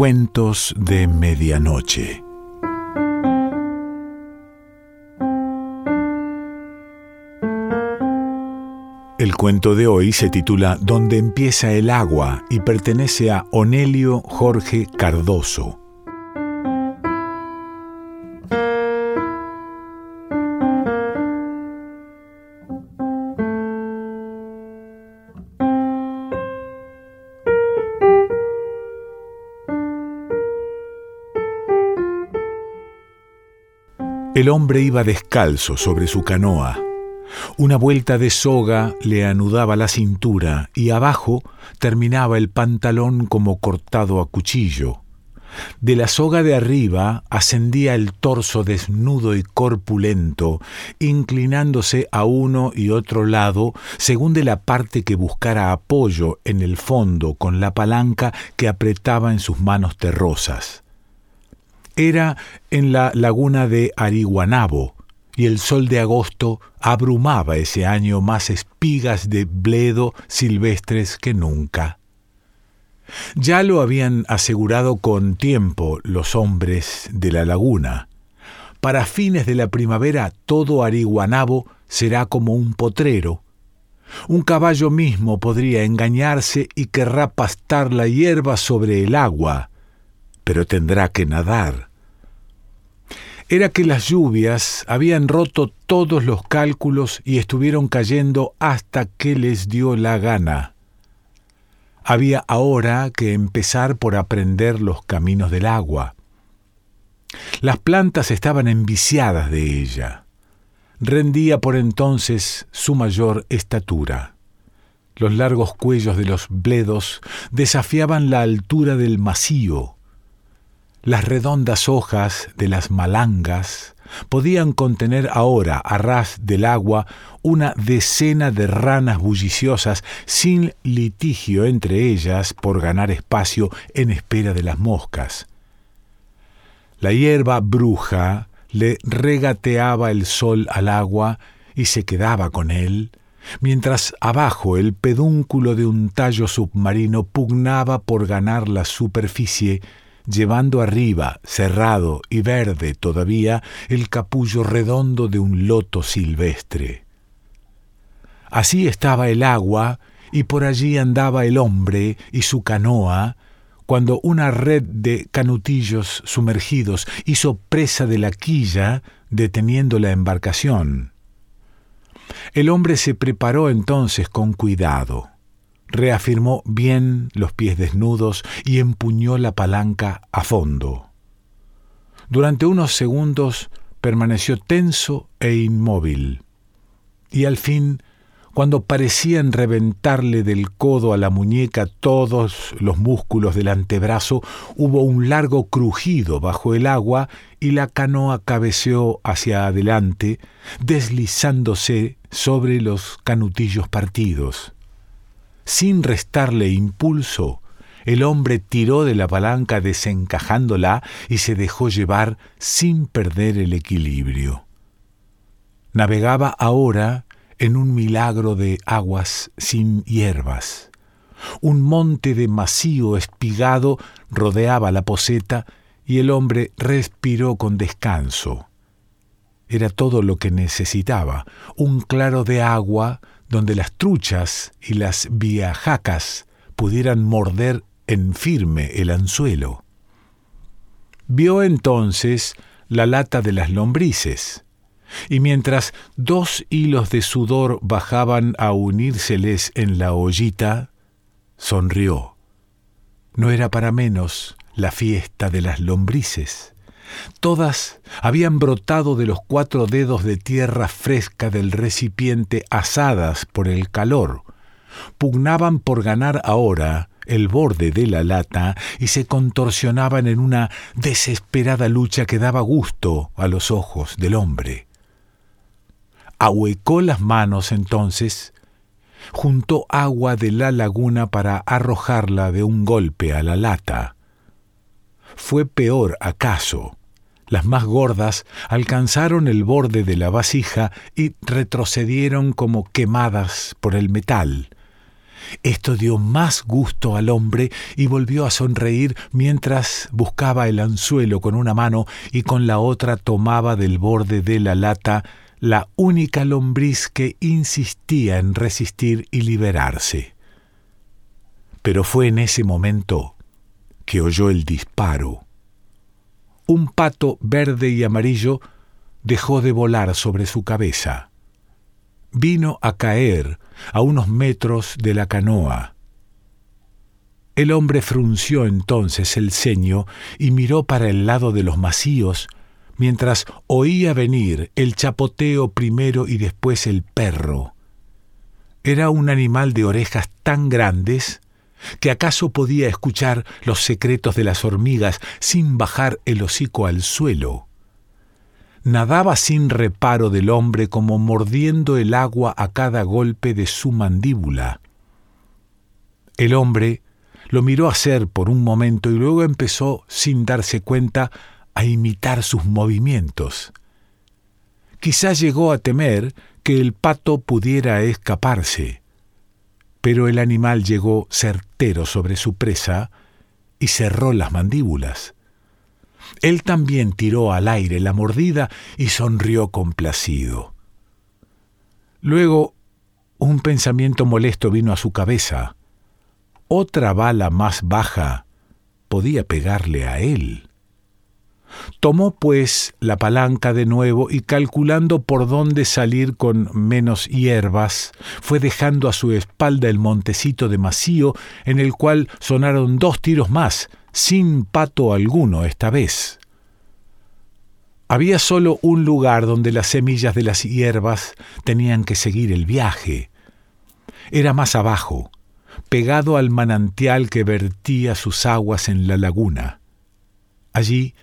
Cuentos de Medianoche. El cuento de hoy se titula Donde empieza el agua y pertenece a Onelio Jorge Cardoso. El hombre iba descalzo sobre su canoa. Una vuelta de soga le anudaba la cintura y abajo terminaba el pantalón como cortado a cuchillo. De la soga de arriba ascendía el torso desnudo y corpulento, inclinándose a uno y otro lado según de la parte que buscara apoyo en el fondo con la palanca que apretaba en sus manos terrosas. Era en la laguna de Ariguanabo, y el sol de agosto abrumaba ese año más espigas de bledo silvestres que nunca. Ya lo habían asegurado con tiempo los hombres de la laguna. Para fines de la primavera todo Ariguanabo será como un potrero. Un caballo mismo podría engañarse y querrá pastar la hierba sobre el agua, pero tendrá que nadar era que las lluvias habían roto todos los cálculos y estuvieron cayendo hasta que les dio la gana. Había ahora que empezar por aprender los caminos del agua. Las plantas estaban enviciadas de ella. Rendía por entonces su mayor estatura. Los largos cuellos de los bledos desafiaban la altura del macío las redondas hojas de las malangas podían contener ahora, a ras del agua, una decena de ranas bulliciosas sin litigio entre ellas por ganar espacio en espera de las moscas. La hierba bruja le regateaba el sol al agua y se quedaba con él, mientras abajo el pedúnculo de un tallo submarino pugnaba por ganar la superficie llevando arriba, cerrado y verde todavía, el capullo redondo de un loto silvestre. Así estaba el agua, y por allí andaba el hombre y su canoa, cuando una red de canutillos sumergidos hizo presa de la quilla, deteniendo la embarcación. El hombre se preparó entonces con cuidado reafirmó bien los pies desnudos y empuñó la palanca a fondo. Durante unos segundos permaneció tenso e inmóvil, y al fin, cuando parecían reventarle del codo a la muñeca todos los músculos del antebrazo, hubo un largo crujido bajo el agua y la canoa cabeceó hacia adelante, deslizándose sobre los canutillos partidos. Sin restarle impulso, el hombre tiró de la palanca desencajándola y se dejó llevar sin perder el equilibrio. Navegaba ahora en un milagro de aguas sin hierbas. Un monte de macío espigado rodeaba la poseta y el hombre respiró con descanso. Era todo lo que necesitaba, un claro de agua donde las truchas y las viajacas pudieran morder en firme el anzuelo. Vio entonces la lata de las lombrices, y mientras dos hilos de sudor bajaban a unírseles en la ollita, sonrió. No era para menos la fiesta de las lombrices. Todas habían brotado de los cuatro dedos de tierra fresca del recipiente asadas por el calor. Pugnaban por ganar ahora el borde de la lata y se contorsionaban en una desesperada lucha que daba gusto a los ojos del hombre. Ahuecó las manos entonces, juntó agua de la laguna para arrojarla de un golpe a la lata. Fue peor acaso las más gordas alcanzaron el borde de la vasija y retrocedieron como quemadas por el metal. Esto dio más gusto al hombre y volvió a sonreír mientras buscaba el anzuelo con una mano y con la otra tomaba del borde de la lata la única lombriz que insistía en resistir y liberarse. Pero fue en ese momento que oyó el disparo. Un pato verde y amarillo dejó de volar sobre su cabeza. Vino a caer a unos metros de la canoa. El hombre frunció entonces el ceño y miró para el lado de los macíos, mientras oía venir el chapoteo primero y después el perro. Era un animal de orejas tan grandes que acaso podía escuchar los secretos de las hormigas sin bajar el hocico al suelo nadaba sin reparo del hombre como mordiendo el agua a cada golpe de su mandíbula. El hombre lo miró hacer por un momento y luego empezó, sin darse cuenta, a imitar sus movimientos. Quizá llegó a temer que el pato pudiera escaparse, pero el animal llegó certero sobre su presa y cerró las mandíbulas. Él también tiró al aire la mordida y sonrió complacido. Luego un pensamiento molesto vino a su cabeza. Otra bala más baja podía pegarle a él. Tomó pues la palanca de nuevo y calculando por dónde salir con menos hierbas, fue dejando a su espalda el montecito de macío en el cual sonaron dos tiros más, sin pato alguno esta vez. Había solo un lugar donde las semillas de las hierbas tenían que seguir el viaje. Era más abajo, pegado al manantial que vertía sus aguas en la laguna. Allí,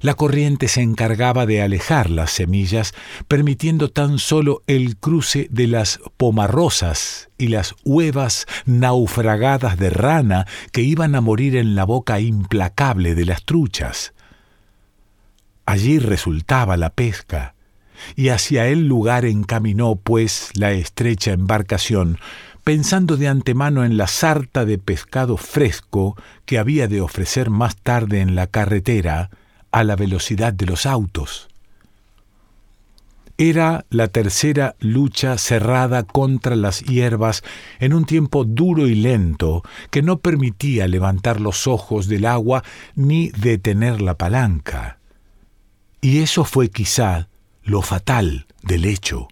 la corriente se encargaba de alejar las semillas, permitiendo tan solo el cruce de las pomarrosas y las huevas naufragadas de rana que iban a morir en la boca implacable de las truchas. Allí resultaba la pesca, y hacia el lugar encaminó, pues, la estrecha embarcación, pensando de antemano en la sarta de pescado fresco que había de ofrecer más tarde en la carretera, a la velocidad de los autos. Era la tercera lucha cerrada contra las hierbas en un tiempo duro y lento que no permitía levantar los ojos del agua ni detener la palanca. Y eso fue quizá lo fatal del hecho,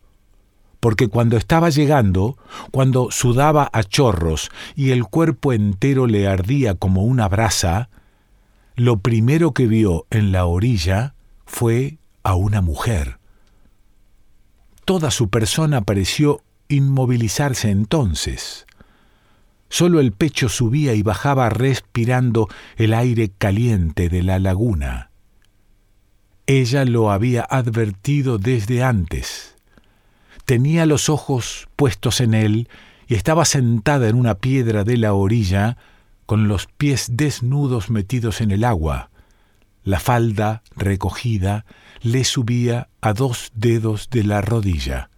porque cuando estaba llegando, cuando sudaba a chorros y el cuerpo entero le ardía como una brasa, lo primero que vio en la orilla fue a una mujer. Toda su persona pareció inmovilizarse entonces. Solo el pecho subía y bajaba respirando el aire caliente de la laguna. Ella lo había advertido desde antes. Tenía los ojos puestos en él y estaba sentada en una piedra de la orilla, con los pies desnudos metidos en el agua. La falda recogida le subía a dos dedos de la rodilla.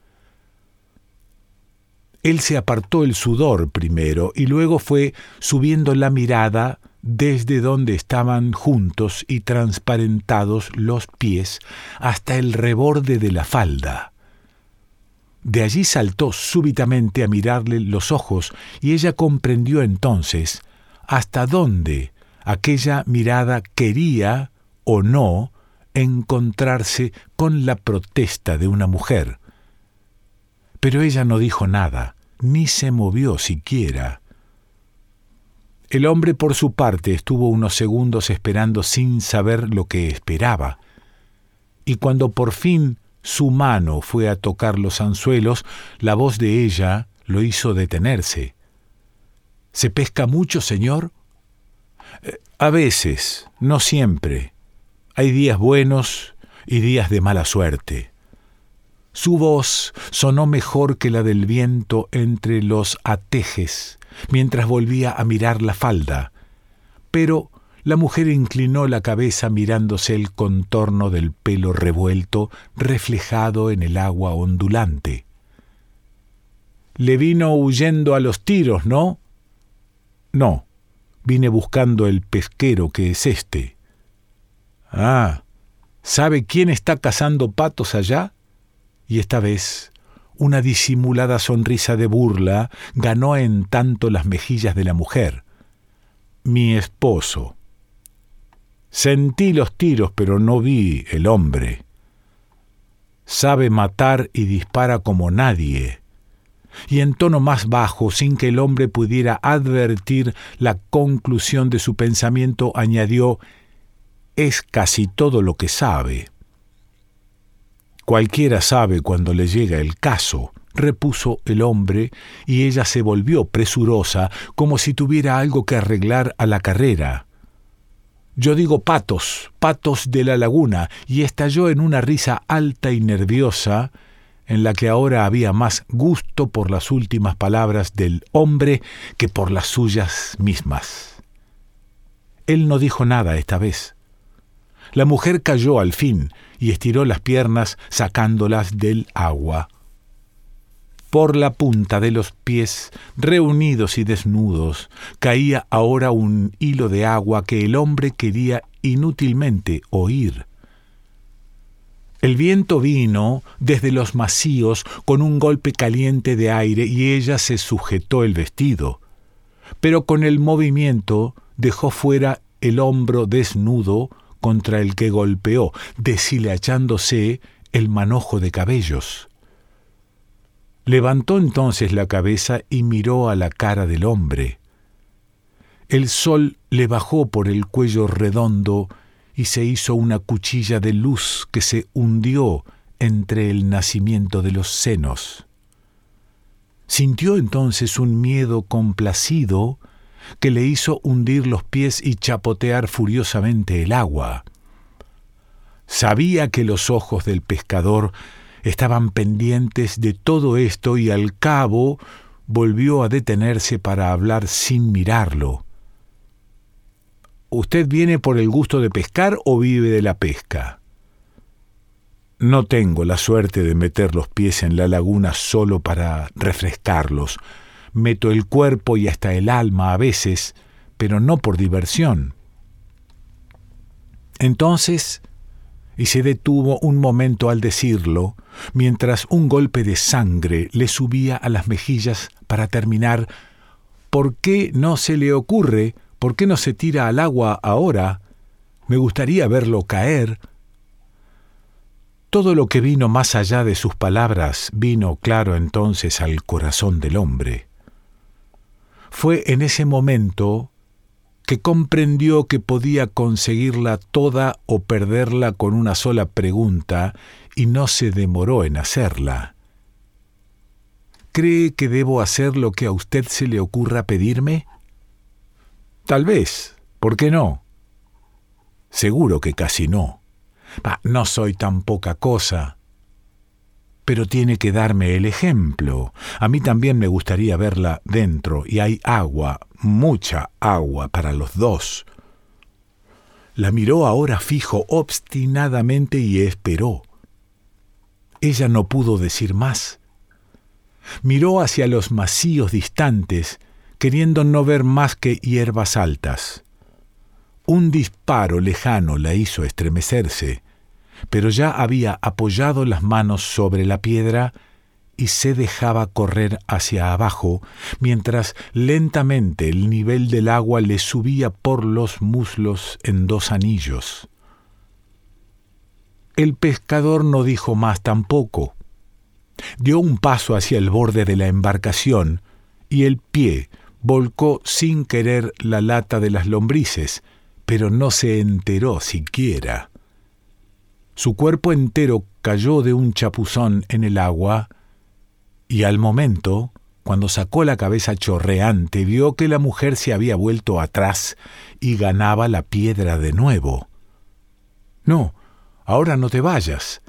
Él se apartó el sudor primero y luego fue subiendo la mirada desde donde estaban juntos y transparentados los pies hasta el reborde de la falda. De allí saltó súbitamente a mirarle los ojos y ella comprendió entonces hasta dónde aquella mirada quería o no encontrarse con la protesta de una mujer. Pero ella no dijo nada, ni se movió siquiera. El hombre por su parte estuvo unos segundos esperando sin saber lo que esperaba, y cuando por fin su mano fue a tocar los anzuelos, la voz de ella lo hizo detenerse. ¿Se pesca mucho, señor? Eh, a veces, no siempre. Hay días buenos y días de mala suerte. Su voz sonó mejor que la del viento entre los atejes mientras volvía a mirar la falda, pero la mujer inclinó la cabeza mirándose el contorno del pelo revuelto reflejado en el agua ondulante. Le vino huyendo a los tiros, ¿no? No, vine buscando el pesquero que es este. Ah, ¿sabe quién está cazando patos allá? Y esta vez una disimulada sonrisa de burla ganó en tanto las mejillas de la mujer. Mi esposo. Sentí los tiros, pero no vi el hombre. Sabe matar y dispara como nadie y en tono más bajo, sin que el hombre pudiera advertir la conclusión de su pensamiento, añadió Es casi todo lo que sabe. Cualquiera sabe cuando le llega el caso, repuso el hombre, y ella se volvió presurosa, como si tuviera algo que arreglar a la carrera. Yo digo patos, patos de la laguna, y estalló en una risa alta y nerviosa, en la que ahora había más gusto por las últimas palabras del hombre que por las suyas mismas. Él no dijo nada esta vez. La mujer cayó al fin y estiró las piernas sacándolas del agua. Por la punta de los pies, reunidos y desnudos, caía ahora un hilo de agua que el hombre quería inútilmente oír. El viento vino desde los macíos con un golpe caliente de aire y ella se sujetó el vestido, pero con el movimiento dejó fuera el hombro desnudo contra el que golpeó, deshilachándose el manojo de cabellos. Levantó entonces la cabeza y miró a la cara del hombre. El sol le bajó por el cuello redondo y se hizo una cuchilla de luz que se hundió entre el nacimiento de los senos. Sintió entonces un miedo complacido que le hizo hundir los pies y chapotear furiosamente el agua. Sabía que los ojos del pescador estaban pendientes de todo esto y al cabo volvió a detenerse para hablar sin mirarlo. ¿Usted viene por el gusto de pescar o vive de la pesca? No tengo la suerte de meter los pies en la laguna solo para refrescarlos. Meto el cuerpo y hasta el alma a veces, pero no por diversión. Entonces, y se detuvo un momento al decirlo, mientras un golpe de sangre le subía a las mejillas para terminar, ¿por qué no se le ocurre ¿Por qué no se tira al agua ahora? Me gustaría verlo caer. Todo lo que vino más allá de sus palabras vino claro entonces al corazón del hombre. Fue en ese momento que comprendió que podía conseguirla toda o perderla con una sola pregunta y no se demoró en hacerla. ¿Cree que debo hacer lo que a usted se le ocurra pedirme? Tal vez, ¿por qué no? Seguro que casi no. no soy tan poca cosa. Pero tiene que darme el ejemplo. A mí también me gustaría verla dentro, y hay agua, mucha agua para los dos. La miró ahora fijo obstinadamente y esperó. Ella no pudo decir más. Miró hacia los macíos distantes queriendo no ver más que hierbas altas. Un disparo lejano la hizo estremecerse, pero ya había apoyado las manos sobre la piedra y se dejaba correr hacia abajo, mientras lentamente el nivel del agua le subía por los muslos en dos anillos. El pescador no dijo más tampoco. Dio un paso hacia el borde de la embarcación y el pie volcó sin querer la lata de las lombrices, pero no se enteró siquiera. Su cuerpo entero cayó de un chapuzón en el agua y al momento, cuando sacó la cabeza chorreante, vio que la mujer se había vuelto atrás y ganaba la piedra de nuevo. No, ahora no te vayas.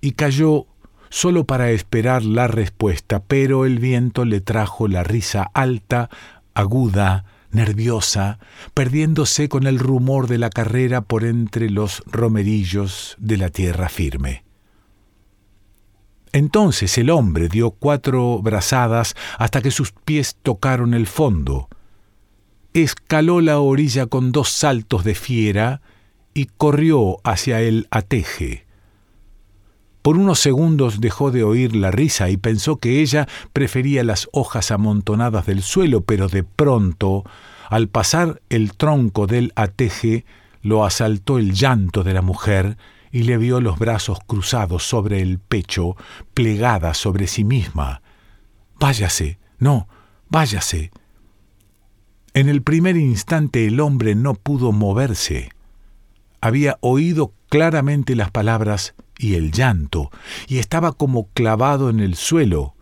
Y cayó solo para esperar la respuesta, pero el viento le trajo la risa alta, aguda, nerviosa, perdiéndose con el rumor de la carrera por entre los romerillos de la tierra firme. Entonces el hombre dio cuatro brazadas hasta que sus pies tocaron el fondo. Escaló la orilla con dos saltos de fiera y corrió hacia el ateje. Por unos segundos dejó de oír la risa y pensó que ella prefería las hojas amontonadas del suelo, pero de pronto, al pasar el tronco del ateje, lo asaltó el llanto de la mujer y le vio los brazos cruzados sobre el pecho, plegada sobre sí misma. Váyase, no, váyase. En el primer instante el hombre no pudo moverse. Había oído claramente las palabras y el llanto, y estaba como clavado en el suelo.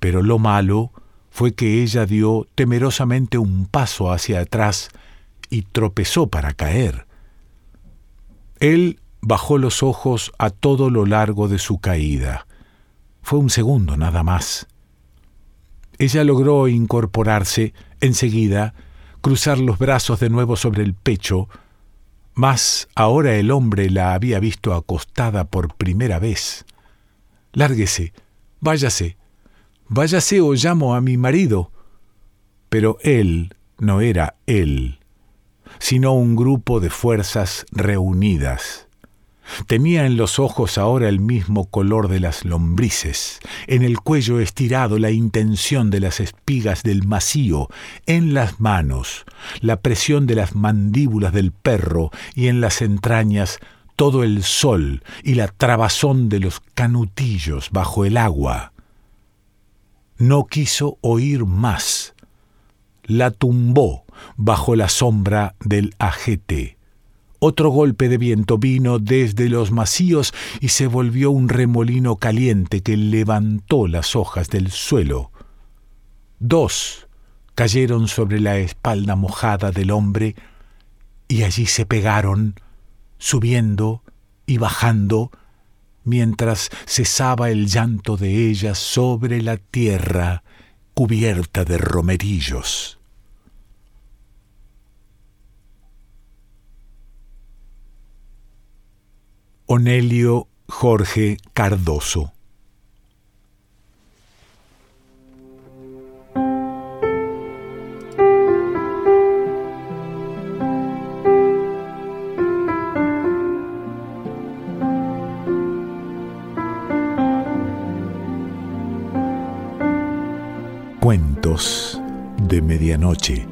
Pero lo malo fue que ella dio temerosamente un paso hacia atrás y tropezó para caer. Él bajó los ojos a todo lo largo de su caída. Fue un segundo nada más. Ella logró incorporarse enseguida, cruzar los brazos de nuevo sobre el pecho, mas ahora el hombre la había visto acostada por primera vez. Lárguese, váyase, váyase o llamo a mi marido. Pero él no era él, sino un grupo de fuerzas reunidas. Tenía en los ojos ahora el mismo color de las lombrices, en el cuello estirado la intención de las espigas del macío, en las manos la presión de las mandíbulas del perro y en las entrañas todo el sol y la trabazón de los canutillos bajo el agua. No quiso oír más. La tumbó bajo la sombra del ajete otro golpe de viento vino desde los macíos y se volvió un remolino caliente que levantó las hojas del suelo. Dos cayeron sobre la espalda mojada del hombre y allí se pegaron, subiendo y bajando, mientras cesaba el llanto de ellas sobre la tierra cubierta de romerillos. Onelio Jorge Cardoso. Cuentos de Medianoche.